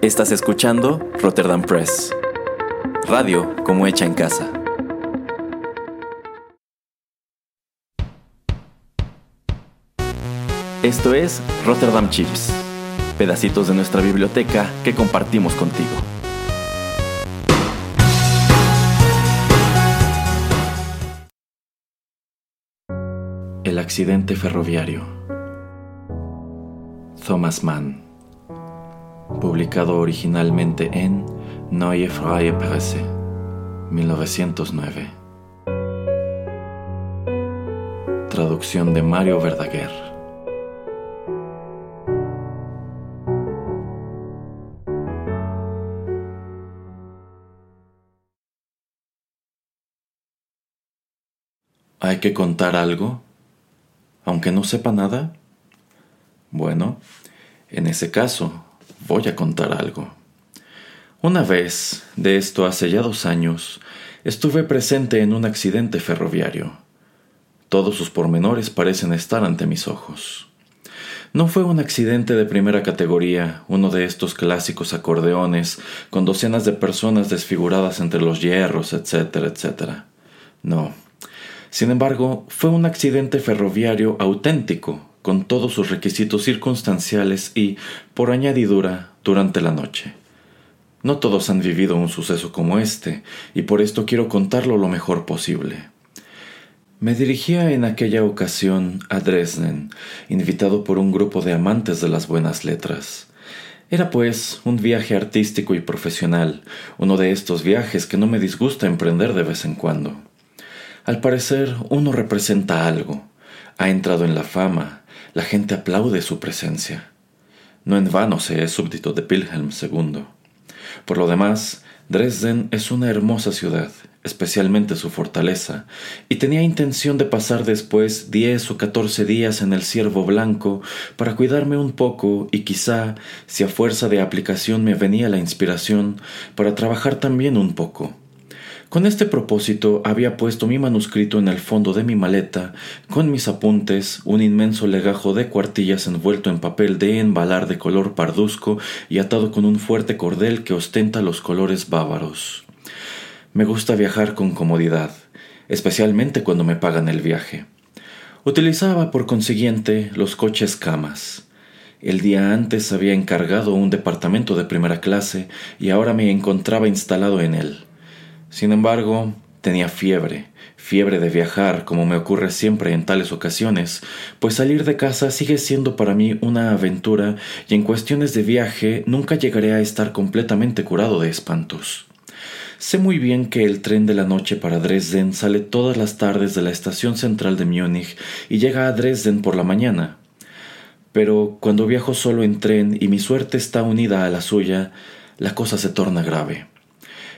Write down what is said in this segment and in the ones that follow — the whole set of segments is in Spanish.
Estás escuchando Rotterdam Press. Radio como hecha en casa. Esto es Rotterdam Chips, pedacitos de nuestra biblioteca que compartimos contigo. El accidente ferroviario. Thomas Mann. Publicado originalmente en Neue Freie Presse, 1909. Traducción de Mario Verdaguer. ¿Hay que contar algo? Aunque no sepa nada. Bueno, en ese caso, voy a contar algo. Una vez, de esto hace ya dos años, estuve presente en un accidente ferroviario. Todos sus pormenores parecen estar ante mis ojos. No fue un accidente de primera categoría, uno de estos clásicos acordeones, con docenas de personas desfiguradas entre los hierros, etcétera, etcétera. No. Sin embargo, fue un accidente ferroviario auténtico, con todos sus requisitos circunstanciales y, por añadidura, durante la noche. No todos han vivido un suceso como este, y por esto quiero contarlo lo mejor posible. Me dirigía en aquella ocasión a Dresden, invitado por un grupo de amantes de las buenas letras. Era pues un viaje artístico y profesional, uno de estos viajes que no me disgusta emprender de vez en cuando. Al parecer uno representa algo, ha entrado en la fama, la gente aplaude su presencia. No en vano se es súbdito de Wilhelm II. Por lo demás, Dresden es una hermosa ciudad, especialmente su fortaleza, y tenía intención de pasar después diez o catorce días en el ciervo blanco para cuidarme un poco y quizá, si a fuerza de aplicación me venía la inspiración, para trabajar también un poco. Con este propósito había puesto mi manuscrito en el fondo de mi maleta, con mis apuntes, un inmenso legajo de cuartillas envuelto en papel de embalar de color parduzco y atado con un fuerte cordel que ostenta los colores bávaros. Me gusta viajar con comodidad, especialmente cuando me pagan el viaje. Utilizaba, por consiguiente, los coches camas. El día antes había encargado un departamento de primera clase y ahora me encontraba instalado en él. Sin embargo, tenía fiebre, fiebre de viajar, como me ocurre siempre en tales ocasiones, pues salir de casa sigue siendo para mí una aventura y en cuestiones de viaje nunca llegaré a estar completamente curado de espantos. Sé muy bien que el tren de la noche para Dresden sale todas las tardes de la estación central de Múnich y llega a Dresden por la mañana. Pero cuando viajo solo en tren y mi suerte está unida a la suya, la cosa se torna grave.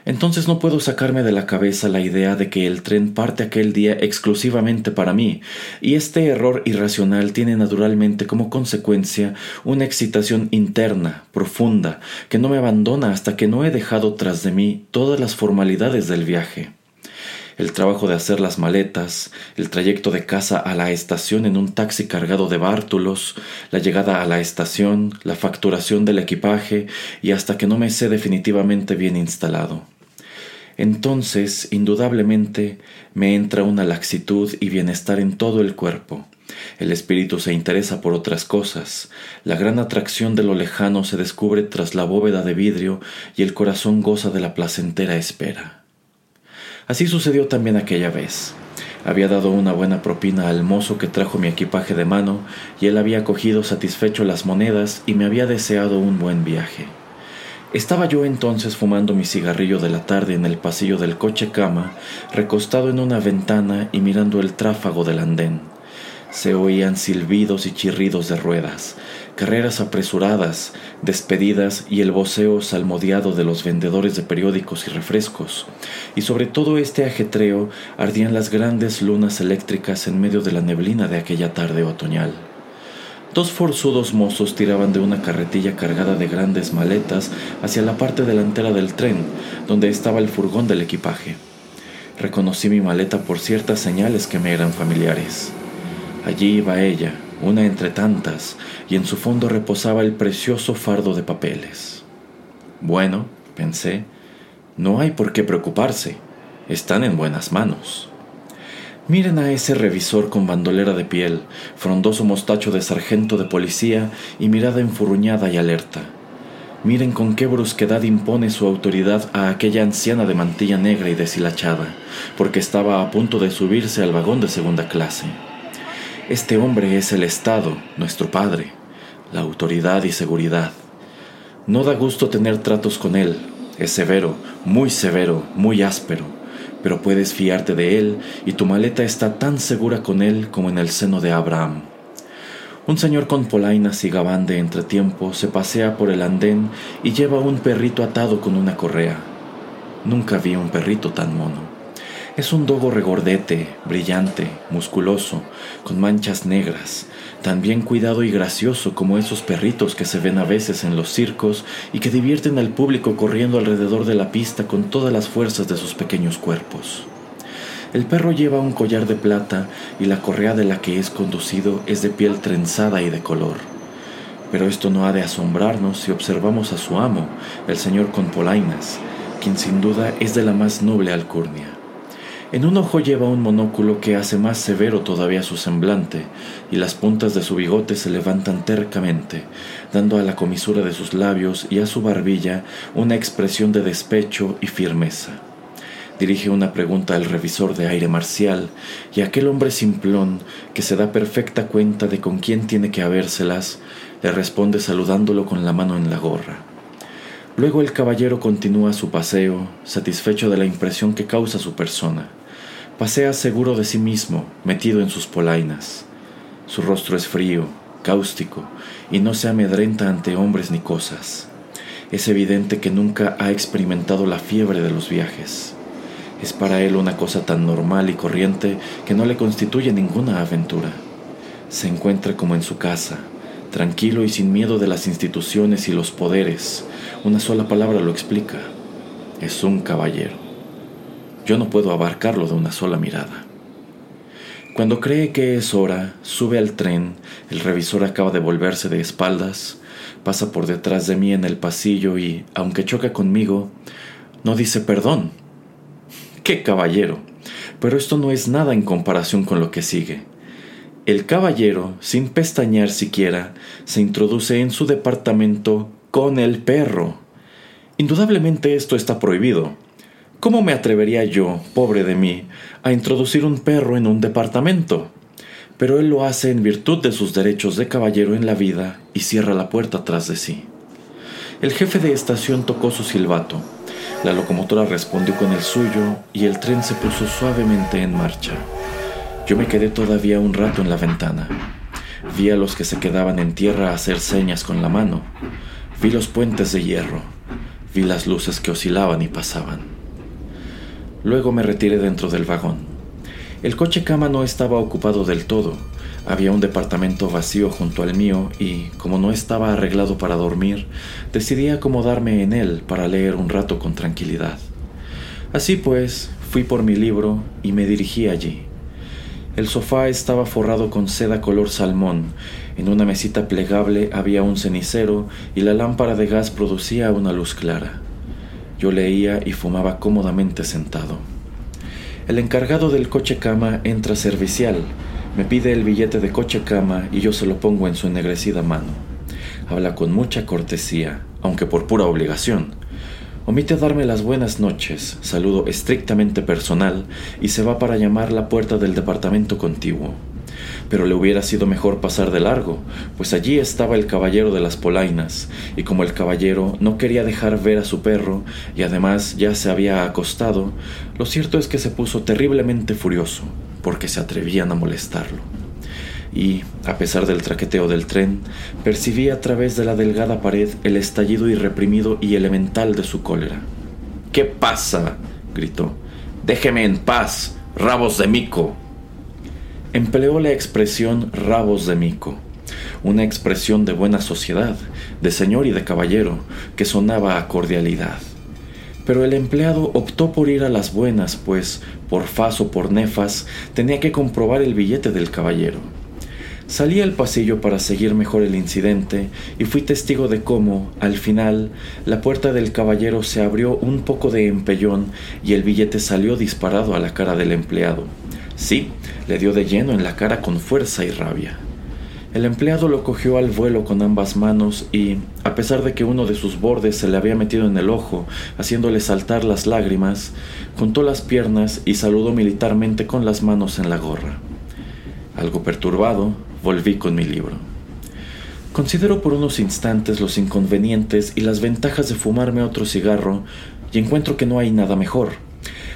Entonces no puedo sacarme de la cabeza la idea de que el tren parte aquel día exclusivamente para mí, y este error irracional tiene naturalmente como consecuencia una excitación interna, profunda, que no me abandona hasta que no he dejado tras de mí todas las formalidades del viaje el trabajo de hacer las maletas, el trayecto de casa a la estación en un taxi cargado de bártulos, la llegada a la estación, la facturación del equipaje y hasta que no me sé definitivamente bien instalado. Entonces, indudablemente, me entra una laxitud y bienestar en todo el cuerpo. El espíritu se interesa por otras cosas, la gran atracción de lo lejano se descubre tras la bóveda de vidrio y el corazón goza de la placentera espera. Así sucedió también aquella vez. Había dado una buena propina al mozo que trajo mi equipaje de mano y él había cogido satisfecho las monedas y me había deseado un buen viaje. Estaba yo entonces fumando mi cigarrillo de la tarde en el pasillo del coche cama, recostado en una ventana y mirando el tráfago del andén. Se oían silbidos y chirridos de ruedas, carreras apresuradas, despedidas y el voceo salmodiado de los vendedores de periódicos y refrescos. Y sobre todo este ajetreo ardían las grandes lunas eléctricas en medio de la neblina de aquella tarde otoñal. Dos forzudos mozos tiraban de una carretilla cargada de grandes maletas hacia la parte delantera del tren, donde estaba el furgón del equipaje. Reconocí mi maleta por ciertas señales que me eran familiares. Allí iba ella, una entre tantas, y en su fondo reposaba el precioso fardo de papeles. Bueno, pensé, no hay por qué preocuparse, están en buenas manos. Miren a ese revisor con bandolera de piel, frondoso mostacho de sargento de policía y mirada enfurruñada y alerta. Miren con qué brusquedad impone su autoridad a aquella anciana de mantilla negra y deshilachada, porque estaba a punto de subirse al vagón de segunda clase. Este hombre es el Estado, nuestro Padre, la autoridad y seguridad. No da gusto tener tratos con él, es severo, muy severo, muy áspero, pero puedes fiarte de él y tu maleta está tan segura con él como en el seno de Abraham. Un señor con polainas y gabán de entretiempo se pasea por el andén y lleva un perrito atado con una correa. Nunca vi un perrito tan mono. Es un dogo regordete, brillante, musculoso, con manchas negras, tan bien cuidado y gracioso como esos perritos que se ven a veces en los circos y que divierten al público corriendo alrededor de la pista con todas las fuerzas de sus pequeños cuerpos. El perro lleva un collar de plata y la correa de la que es conducido es de piel trenzada y de color. Pero esto no ha de asombrarnos si observamos a su amo, el señor con polainas, quien sin duda es de la más noble alcurnia. En un ojo lleva un monóculo que hace más severo todavía su semblante, y las puntas de su bigote se levantan tercamente, dando a la comisura de sus labios y a su barbilla una expresión de despecho y firmeza dirige una pregunta al revisor de aire marcial y aquel hombre simplón que se da perfecta cuenta de con quién tiene que habérselas, le responde saludándolo con la mano en la gorra. Luego el caballero continúa su paseo, satisfecho de la impresión que causa su persona. Pasea seguro de sí mismo, metido en sus polainas. Su rostro es frío, cáustico, y no se amedrenta ante hombres ni cosas. Es evidente que nunca ha experimentado la fiebre de los viajes. Es para él una cosa tan normal y corriente que no le constituye ninguna aventura. Se encuentra como en su casa, tranquilo y sin miedo de las instituciones y los poderes. Una sola palabra lo explica. Es un caballero. Yo no puedo abarcarlo de una sola mirada. Cuando cree que es hora, sube al tren, el revisor acaba de volverse de espaldas, pasa por detrás de mí en el pasillo y, aunque choca conmigo, no dice perdón, ¡Qué caballero! Pero esto no es nada en comparación con lo que sigue. El caballero, sin pestañear siquiera, se introduce en su departamento con el perro. Indudablemente esto está prohibido. ¿Cómo me atrevería yo, pobre de mí, a introducir un perro en un departamento? Pero él lo hace en virtud de sus derechos de caballero en la vida y cierra la puerta tras de sí. El jefe de estación tocó su silbato la locomotora respondió con el suyo y el tren se puso suavemente en marcha. Yo me quedé todavía un rato en la ventana. Vi a los que se quedaban en tierra hacer señas con la mano. Vi los puentes de hierro. Vi las luces que oscilaban y pasaban. Luego me retiré dentro del vagón. El coche cama no estaba ocupado del todo, había un departamento vacío junto al mío y, como no estaba arreglado para dormir, decidí acomodarme en él para leer un rato con tranquilidad. Así pues, fui por mi libro y me dirigí allí. El sofá estaba forrado con seda color salmón, en una mesita plegable había un cenicero y la lámpara de gas producía una luz clara. Yo leía y fumaba cómodamente sentado. El encargado del coche cama entra servicial, me pide el billete de coche cama y yo se lo pongo en su ennegrecida mano. Habla con mucha cortesía, aunque por pura obligación. Omite darme las buenas noches, saludo estrictamente personal y se va para llamar la puerta del departamento contiguo. Pero le hubiera sido mejor pasar de largo, pues allí estaba el caballero de las polainas, y como el caballero no quería dejar ver a su perro y además ya se había acostado, lo cierto es que se puso terriblemente furioso porque se atrevían a molestarlo. Y, a pesar del traqueteo del tren, percibí a través de la delgada pared el estallido irreprimido y elemental de su cólera. ¿Qué pasa? gritó. Déjeme en paz, rabos de mico. Empleó la expresión rabos de mico, una expresión de buena sociedad, de señor y de caballero, que sonaba a cordialidad. Pero el empleado optó por ir a las buenas, pues, por faz o por nefas, tenía que comprobar el billete del caballero. Salí al pasillo para seguir mejor el incidente y fui testigo de cómo, al final, la puerta del caballero se abrió un poco de empellón y el billete salió disparado a la cara del empleado. Sí, le dio de lleno en la cara con fuerza y rabia. El empleado lo cogió al vuelo con ambas manos y, a pesar de que uno de sus bordes se le había metido en el ojo, haciéndole saltar las lágrimas, juntó las piernas y saludó militarmente con las manos en la gorra. Algo perturbado, volví con mi libro. Considero por unos instantes los inconvenientes y las ventajas de fumarme otro cigarro y encuentro que no hay nada mejor.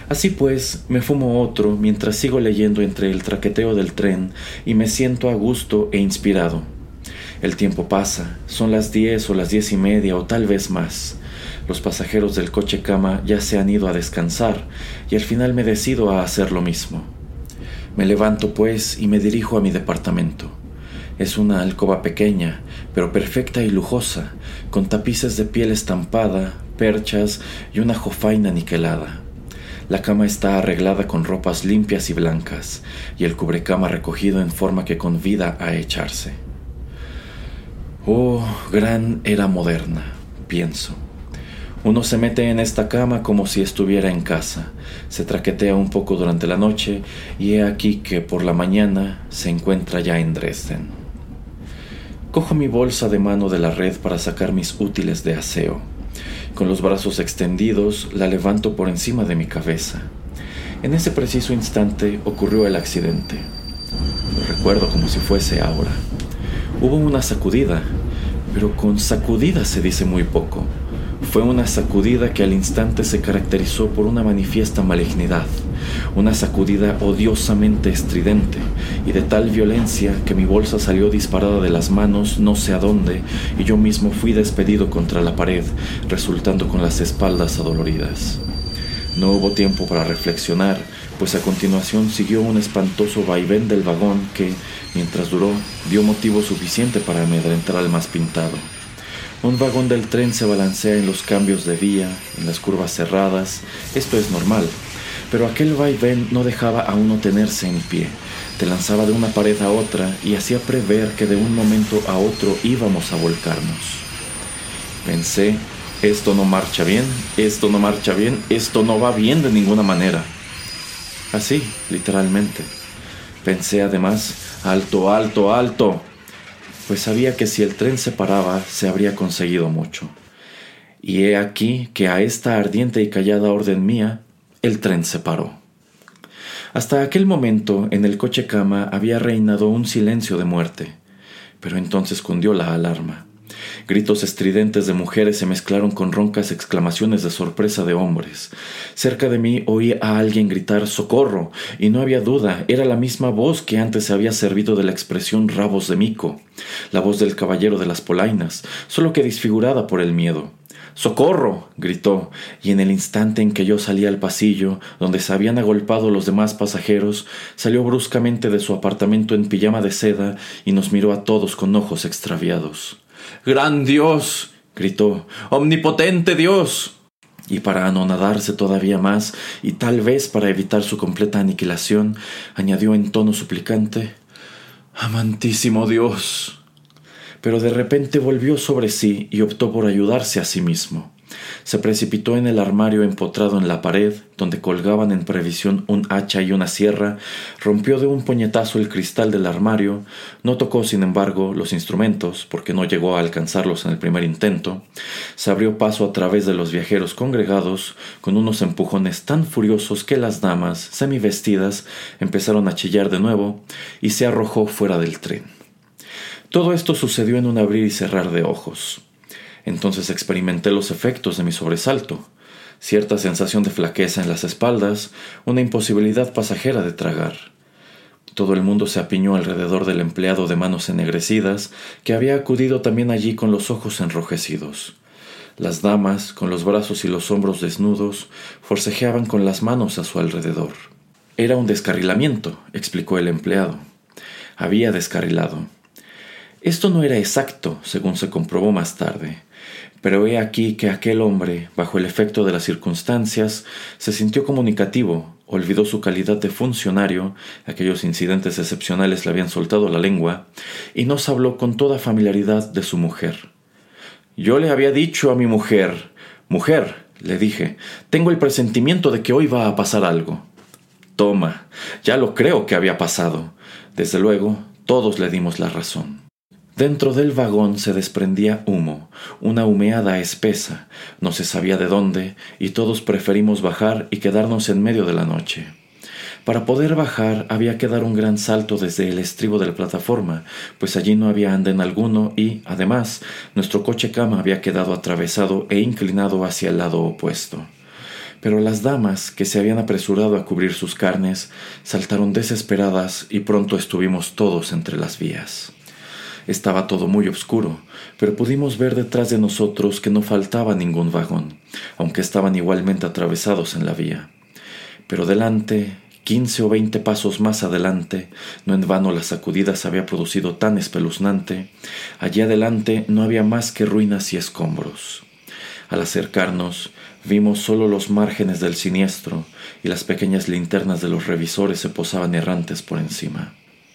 Así pues, me fumo otro mientras sigo leyendo entre el traqueteo del tren y me siento a gusto e inspirado. El tiempo pasa, son las diez o las diez y media o tal vez más. Los pasajeros del coche cama ya se han ido a descansar y al final me decido a hacer lo mismo. Me levanto pues y me dirijo a mi departamento. Es una alcoba pequeña, pero perfecta y lujosa, con tapices de piel estampada, perchas y una jofaina niquelada. La cama está arreglada con ropas limpias y blancas, y el cubrecama recogido en forma que convida a echarse. Oh, gran era moderna, pienso. Uno se mete en esta cama como si estuviera en casa, se traquetea un poco durante la noche y he aquí que por la mañana se encuentra ya en Dresden. Cojo mi bolsa de mano de la red para sacar mis útiles de aseo. Con los brazos extendidos la levanto por encima de mi cabeza. En ese preciso instante ocurrió el accidente. Lo recuerdo como si fuese ahora. Hubo una sacudida, pero con sacudida se dice muy poco. Fue una sacudida que al instante se caracterizó por una manifiesta malignidad, una sacudida odiosamente estridente y de tal violencia que mi bolsa salió disparada de las manos no sé a dónde y yo mismo fui despedido contra la pared, resultando con las espaldas adoloridas. No hubo tiempo para reflexionar, pues a continuación siguió un espantoso vaivén del vagón que, mientras duró, dio motivo suficiente para amedrentar al más pintado. Un vagón del tren se balancea en los cambios de vía, en las curvas cerradas, esto es normal, pero aquel vaivén no dejaba a uno tenerse en pie, te lanzaba de una pared a otra y hacía prever que de un momento a otro íbamos a volcarnos. Pensé, esto no marcha bien, esto no marcha bien, esto no va bien de ninguna manera. Así, literalmente. Pensé además, alto, alto, alto pues sabía que si el tren se paraba se habría conseguido mucho. Y he aquí que a esta ardiente y callada orden mía, el tren se paró. Hasta aquel momento en el coche cama había reinado un silencio de muerte, pero entonces cundió la alarma. Gritos estridentes de mujeres se mezclaron con roncas exclamaciones de sorpresa de hombres. Cerca de mí oí a alguien gritar ¡Socorro! y no había duda, era la misma voz que antes se había servido de la expresión rabos de mico, la voz del caballero de las polainas, solo que disfigurada por el miedo. ¡Socorro! gritó, y en el instante en que yo salí al pasillo, donde se habían agolpado los demás pasajeros, salió bruscamente de su apartamento en pijama de seda y nos miró a todos con ojos extraviados. Gran Dios, gritó, omnipotente Dios. Y para anonadarse todavía más, y tal vez para evitar su completa aniquilación, añadió en tono suplicante, Amantísimo Dios. Pero de repente volvió sobre sí y optó por ayudarse a sí mismo. Se precipitó en el armario empotrado en la pared, donde colgaban en previsión un hacha y una sierra, rompió de un puñetazo el cristal del armario, no tocó, sin embargo, los instrumentos, porque no llegó a alcanzarlos en el primer intento, se abrió paso a través de los viajeros congregados, con unos empujones tan furiosos que las damas, semivestidas, empezaron a chillar de nuevo, y se arrojó fuera del tren. Todo esto sucedió en un abrir y cerrar de ojos. Entonces experimenté los efectos de mi sobresalto, cierta sensación de flaqueza en las espaldas, una imposibilidad pasajera de tragar. Todo el mundo se apiñó alrededor del empleado de manos ennegrecidas, que había acudido también allí con los ojos enrojecidos. Las damas, con los brazos y los hombros desnudos, forcejeaban con las manos a su alrededor. Era un descarrilamiento, explicó el empleado. Había descarrilado. Esto no era exacto, según se comprobó más tarde. Pero he aquí que aquel hombre, bajo el efecto de las circunstancias, se sintió comunicativo, olvidó su calidad de funcionario, aquellos incidentes excepcionales le habían soltado la lengua, y nos habló con toda familiaridad de su mujer. Yo le había dicho a mi mujer, mujer, le dije, tengo el presentimiento de que hoy va a pasar algo. Toma, ya lo creo que había pasado. Desde luego, todos le dimos la razón. Dentro del vagón se desprendía humo, una humeada espesa, no se sabía de dónde, y todos preferimos bajar y quedarnos en medio de la noche. Para poder bajar había que dar un gran salto desde el estribo de la plataforma, pues allí no había andén alguno y, además, nuestro coche cama había quedado atravesado e inclinado hacia el lado opuesto. Pero las damas, que se habían apresurado a cubrir sus carnes, saltaron desesperadas y pronto estuvimos todos entre las vías. Estaba todo muy oscuro, pero pudimos ver detrás de nosotros que no faltaba ningún vagón, aunque estaban igualmente atravesados en la vía. Pero delante, quince o veinte pasos más adelante, no en vano las sacudidas había producido tan espeluznante, allí adelante no había más que ruinas y escombros. Al acercarnos, vimos solo los márgenes del siniestro y las pequeñas linternas de los revisores se posaban errantes por encima.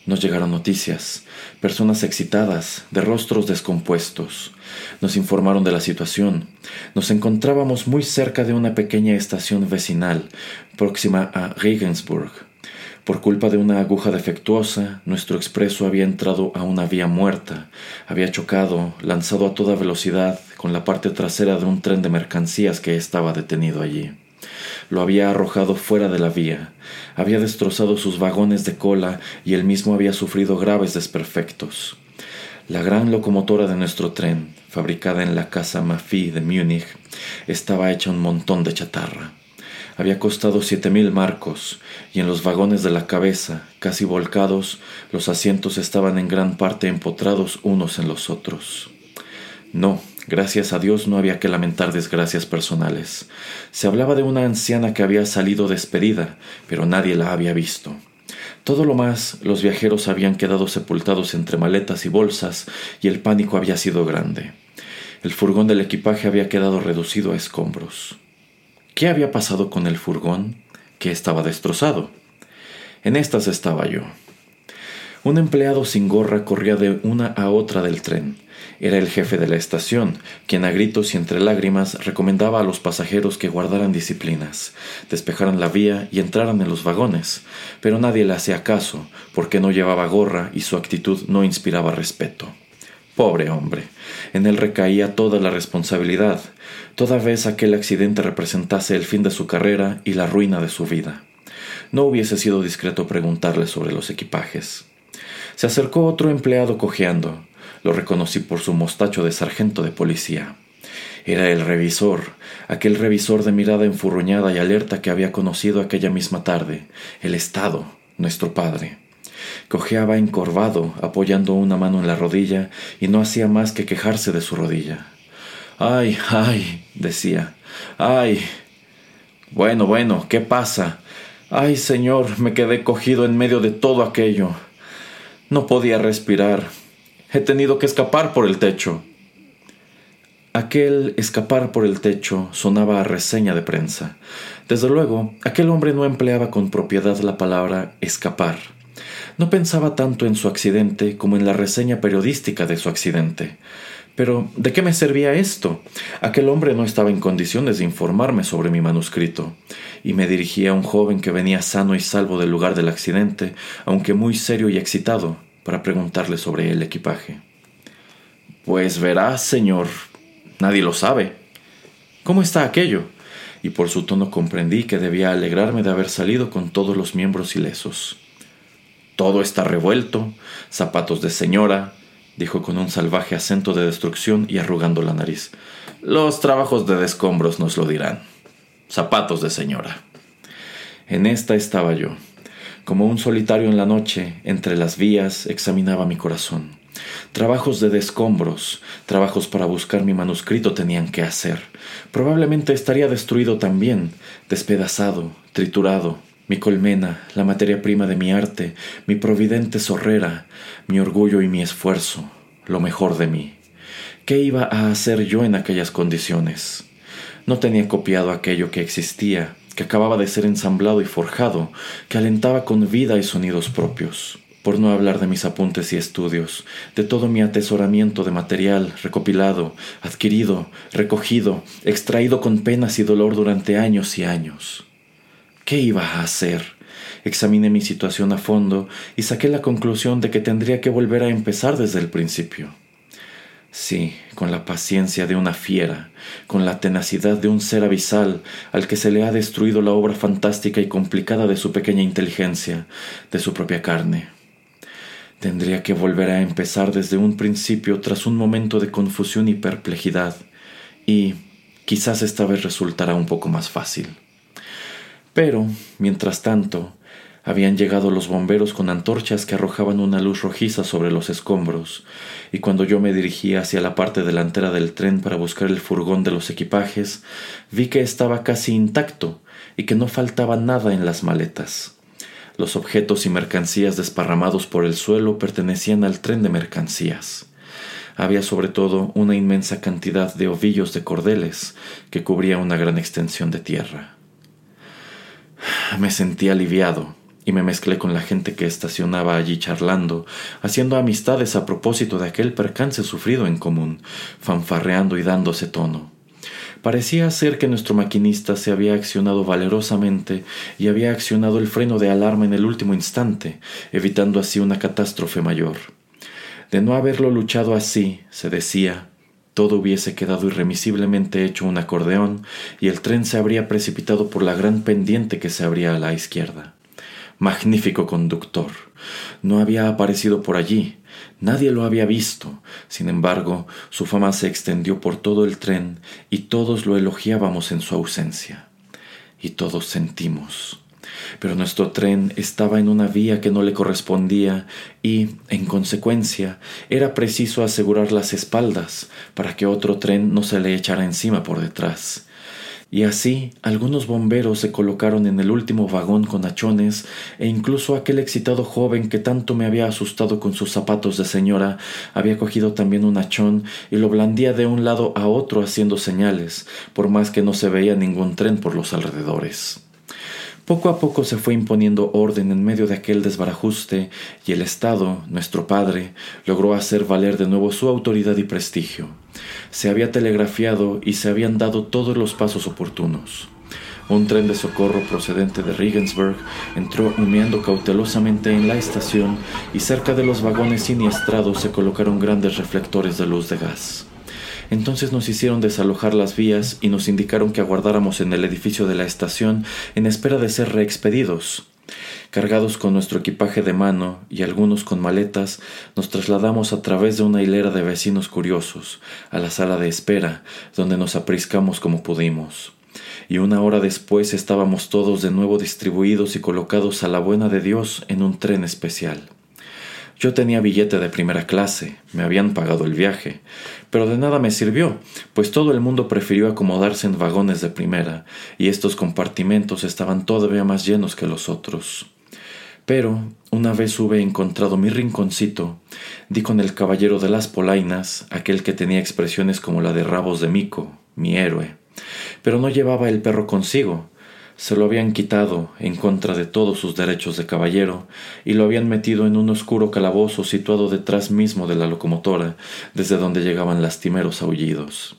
Nos llegaron noticias, personas excitadas, de rostros descompuestos. Nos informaron de la situación. Nos encontrábamos muy cerca de una pequeña estación vecinal, próxima a Regensburg. Por culpa de una aguja defectuosa, nuestro expreso había entrado a una vía muerta, había chocado, lanzado a toda velocidad, con la parte trasera de un tren de mercancías que estaba detenido allí lo había arrojado fuera de la vía, había destrozado sus vagones de cola y él mismo había sufrido graves desperfectos. La gran locomotora de nuestro tren, fabricada en la casa Maffei de Múnich, estaba hecha un montón de chatarra. Había costado siete mil marcos, y en los vagones de la cabeza, casi volcados, los asientos estaban en gran parte empotrados unos en los otros. No, Gracias a Dios no había que lamentar desgracias personales. Se hablaba de una anciana que había salido despedida, pero nadie la había visto. Todo lo más, los viajeros habían quedado sepultados entre maletas y bolsas, y el pánico había sido grande. El furgón del equipaje había quedado reducido a escombros. ¿Qué había pasado con el furgón? Que estaba destrozado. En estas estaba yo. Un empleado sin gorra corría de una a otra del tren. Era el jefe de la estación, quien a gritos y entre lágrimas recomendaba a los pasajeros que guardaran disciplinas, despejaran la vía y entraran en los vagones, pero nadie le hacía caso, porque no llevaba gorra y su actitud no inspiraba respeto. Pobre hombre, en él recaía toda la responsabilidad, toda vez aquel accidente representase el fin de su carrera y la ruina de su vida. No hubiese sido discreto preguntarle sobre los equipajes. Se acercó otro empleado cojeando, lo reconocí por su mostacho de sargento de policía. Era el revisor, aquel revisor de mirada enfurruñada y alerta que había conocido aquella misma tarde, el Estado, nuestro padre. Cojeaba encorvado, apoyando una mano en la rodilla, y no hacía más que quejarse de su rodilla. Ay, ay, decía. Ay. Bueno, bueno, ¿qué pasa? Ay, señor, me quedé cogido en medio de todo aquello. No podía respirar. He tenido que escapar por el techo. Aquel escapar por el techo sonaba a reseña de prensa. Desde luego, aquel hombre no empleaba con propiedad la palabra escapar. No pensaba tanto en su accidente como en la reseña periodística de su accidente. Pero, ¿de qué me servía esto? Aquel hombre no estaba en condiciones de informarme sobre mi manuscrito, y me dirigía a un joven que venía sano y salvo del lugar del accidente, aunque muy serio y excitado, para preguntarle sobre el equipaje. Pues verás, señor, nadie lo sabe. ¿Cómo está aquello? Y por su tono comprendí que debía alegrarme de haber salido con todos los miembros ilesos. Todo está revuelto, zapatos de señora, dijo con un salvaje acento de destrucción y arrugando la nariz. Los trabajos de descombros nos lo dirán. Zapatos de señora. En esta estaba yo, como un solitario en la noche, entre las vías, examinaba mi corazón. Trabajos de descombros, trabajos para buscar mi manuscrito tenían que hacer. Probablemente estaría destruido también, despedazado, triturado, mi colmena, la materia prima de mi arte, mi providente zorrera, mi orgullo y mi esfuerzo, lo mejor de mí. ¿Qué iba a hacer yo en aquellas condiciones? No tenía copiado aquello que existía, que acababa de ser ensamblado y forjado, que alentaba con vida y sonidos propios. Por no hablar de mis apuntes y estudios, de todo mi atesoramiento de material recopilado, adquirido, recogido, extraído con penas y dolor durante años y años. ¿Qué iba a hacer? Examiné mi situación a fondo y saqué la conclusión de que tendría que volver a empezar desde el principio. Sí, con la paciencia de una fiera, con la tenacidad de un ser abisal al que se le ha destruido la obra fantástica y complicada de su pequeña inteligencia, de su propia carne. Tendría que volver a empezar desde un principio tras un momento de confusión y perplejidad, y quizás esta vez resultará un poco más fácil. Pero, mientras tanto, habían llegado los bomberos con antorchas que arrojaban una luz rojiza sobre los escombros, y cuando yo me dirigía hacia la parte delantera del tren para buscar el furgón de los equipajes, vi que estaba casi intacto y que no faltaba nada en las maletas. Los objetos y mercancías desparramados por el suelo pertenecían al tren de mercancías. Había sobre todo una inmensa cantidad de ovillos de cordeles que cubría una gran extensión de tierra. Me sentí aliviado y me mezclé con la gente que estacionaba allí charlando, haciendo amistades a propósito de aquel percance sufrido en común, fanfarreando y dándose tono. Parecía ser que nuestro maquinista se había accionado valerosamente y había accionado el freno de alarma en el último instante, evitando así una catástrofe mayor. De no haberlo luchado así, se decía, todo hubiese quedado irremisiblemente hecho un acordeón y el tren se habría precipitado por la gran pendiente que se abría a la izquierda. Magnífico conductor. No había aparecido por allí, nadie lo había visto. Sin embargo, su fama se extendió por todo el tren y todos lo elogiábamos en su ausencia. Y todos sentimos. Pero nuestro tren estaba en una vía que no le correspondía y, en consecuencia, era preciso asegurar las espaldas para que otro tren no se le echara encima por detrás y así algunos bomberos se colocaron en el último vagón con hachones, e incluso aquel excitado joven que tanto me había asustado con sus zapatos de señora había cogido también un hachón y lo blandía de un lado a otro haciendo señales, por más que no se veía ningún tren por los alrededores. Poco a poco se fue imponiendo orden en medio de aquel desbarajuste y el Estado, nuestro padre, logró hacer valer de nuevo su autoridad y prestigio. Se había telegrafiado y se habían dado todos los pasos oportunos. Un tren de socorro procedente de Regensburg entró humeando cautelosamente en la estación y cerca de los vagones siniestrados se colocaron grandes reflectores de luz de gas. Entonces nos hicieron desalojar las vías y nos indicaron que aguardáramos en el edificio de la estación en espera de ser reexpedidos. Cargados con nuestro equipaje de mano y algunos con maletas, nos trasladamos a través de una hilera de vecinos curiosos a la sala de espera, donde nos apriscamos como pudimos. Y una hora después estábamos todos de nuevo distribuidos y colocados a la buena de Dios en un tren especial. Yo tenía billete de primera clase, me habían pagado el viaje, pero de nada me sirvió, pues todo el mundo prefirió acomodarse en vagones de primera, y estos compartimentos estaban todavía más llenos que los otros. Pero, una vez hube encontrado mi rinconcito, di con el caballero de las polainas, aquel que tenía expresiones como la de Rabos de Mico, mi héroe, pero no llevaba el perro consigo, se lo habían quitado en contra de todos sus derechos de caballero y lo habían metido en un oscuro calabozo situado detrás mismo de la locomotora, desde donde llegaban lastimeros aullidos.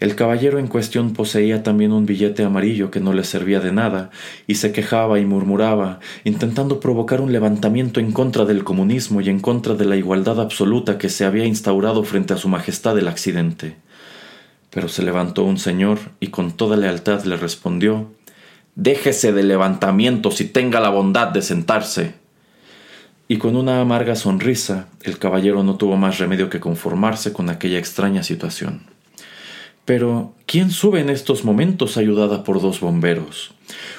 El caballero en cuestión poseía también un billete amarillo que no le servía de nada, y se quejaba y murmuraba, intentando provocar un levantamiento en contra del comunismo y en contra de la igualdad absoluta que se había instaurado frente a su majestad el accidente. Pero se levantó un señor y con toda lealtad le respondió Déjese de levantamientos y tenga la bondad de sentarse. Y con una amarga sonrisa, el caballero no tuvo más remedio que conformarse con aquella extraña situación. Pero, ¿quién sube en estos momentos ayudada por dos bomberos?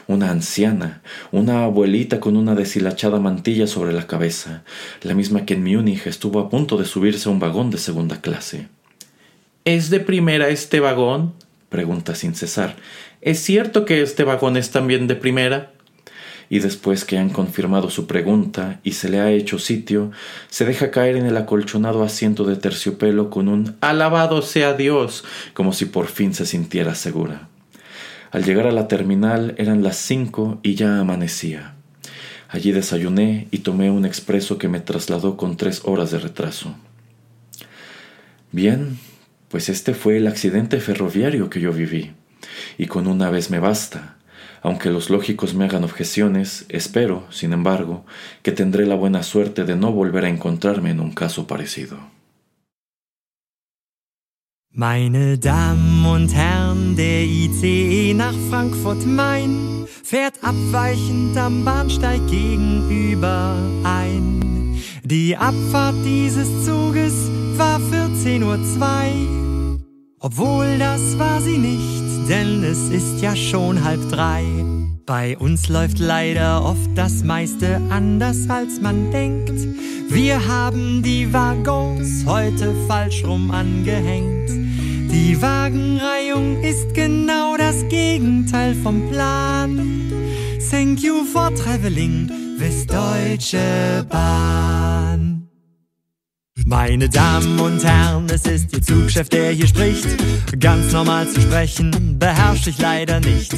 Una anciana, una abuelita con una deshilachada mantilla sobre la cabeza, la misma que en Múnich estuvo a punto de subirse a un vagón de segunda clase. ¿Es de primera este vagón? pregunta sin cesar. ¿Es cierto que este vagón es también de primera? Y después que han confirmado su pregunta y se le ha hecho sitio, se deja caer en el acolchonado asiento de terciopelo con un Alabado sea Dios, como si por fin se sintiera segura. Al llegar a la terminal eran las cinco y ya amanecía. Allí desayuné y tomé un expreso que me trasladó con tres horas de retraso. Bien, pues este fue el accidente ferroviario que yo viví, y con una vez me basta. Aunque los lógicos me hagan objeciones, espero, sin embargo, que tendré la buena suerte de no volver a encontrarme en un caso parecido. Meine Damen und Herren, der ICE nach Frankfurt Main fährt abweichend am Bahnsteig gegenüber ein. Die Abfahrt dieses Zuges war 14.02 Uhr. Obwohl das war sie nicht, denn es ist ja schon halb drei. Bei uns läuft leider oft das meiste anders als man denkt. Wir haben die Waggons heute falsch rum angehängt. Die Wagenreihung ist genau das Gegenteil vom Plan. Thank you for traveling with Deutsche Bahn. Meine Damen und Herren, es ist Ihr Zugchef, der hier spricht. Ganz normal zu sprechen, beherrsche ich leider nicht.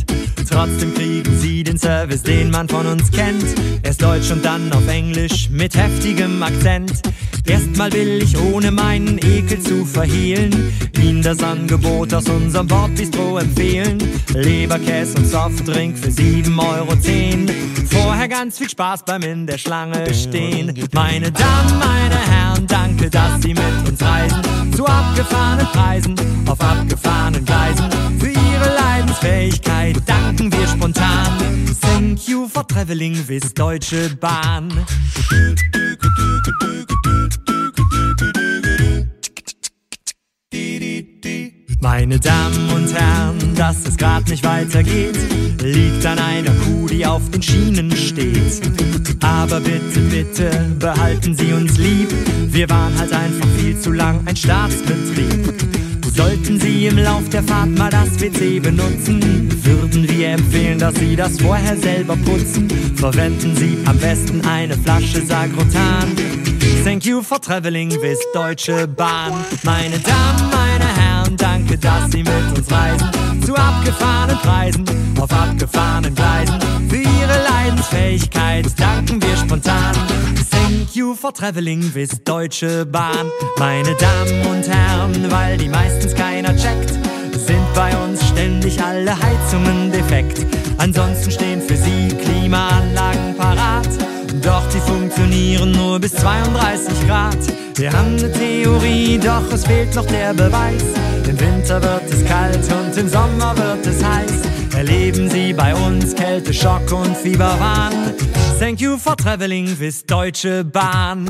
Trotzdem kriegen Sie den Service, den man von uns kennt. Erst Deutsch und dann auf Englisch mit heftigem Akzent. Erstmal will ich, ohne meinen Ekel zu verhehlen, Ihnen das Angebot aus unserem Bordbistro empfehlen. Leberkäse und Softdrink für 7,10 Euro. Vorher ganz viel Spaß beim in der Schlange stehen. Meine Damen, meine abgefahrenen Preisen, auf abgefahrenen Gleisen. Für Ihre Leidensfähigkeit danken wir spontan. Thank you for traveling with Deutsche Bahn. Meine Damen und Herren, dass es grad nicht weitergeht, liegt an einer Kuh, die auf den Schienen steht. Aber bitte, bitte, behalten Sie uns lieb, wir waren halt einfach viel zu lang ein Staatsbetrieb. Sollten Sie im Lauf der Fahrt mal das WC benutzen, würden wir empfehlen, dass Sie das vorher selber putzen. Verwenden Sie am besten eine Flasche Sagrotan. Thank you for traveling with Deutsche Bahn. Meine Damen, meine Herren, danke, dass Sie mit uns reisen. Zu abgefahrenen Preisen, auf abgefahrenen Gleisen. Für Ihre Leidensfähigkeit danken wir spontan. Thank you for traveling with Deutsche Bahn. Meine Damen und Herren, weil die meistens keiner checkt, sind bei uns ständig alle Heizungen defekt. Ansonsten stehen für Sie Klimaanlagen parat. Doch die funktionieren nur bis 32 Grad. Wir haben eine Theorie, doch es fehlt noch der Beweis. Im Winter wird es kalt und im Sommer wird es heiß. Erleben Sie bei uns Kälte, Schock und Fieberwahn. Thank you for traveling with Deutsche Bahn.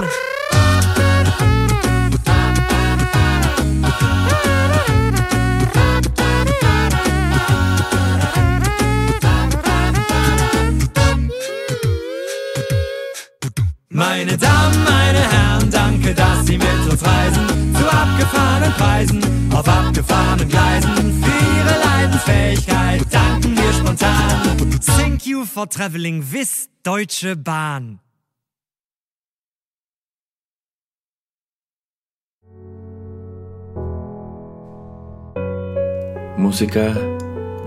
Meine Damen, meine Herren, danke, dass Sie mit uns reisen. Zu abgefahrenen Preisen, auf abgefahrenen Gleisen. Für Ihre Leidensfähigkeit danken wir spontan. Thank you for traveling with Deutsche Bahn. Música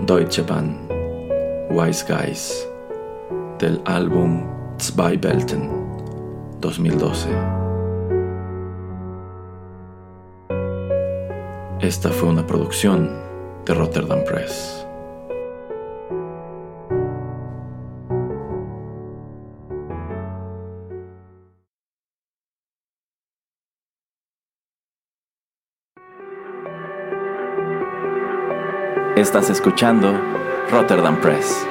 Deutsche Bahn, Wise Guys, del álbum Zwei Welten, 2012. Esta fue una producción de Rotterdam Press. Estás escuchando Rotterdam Press.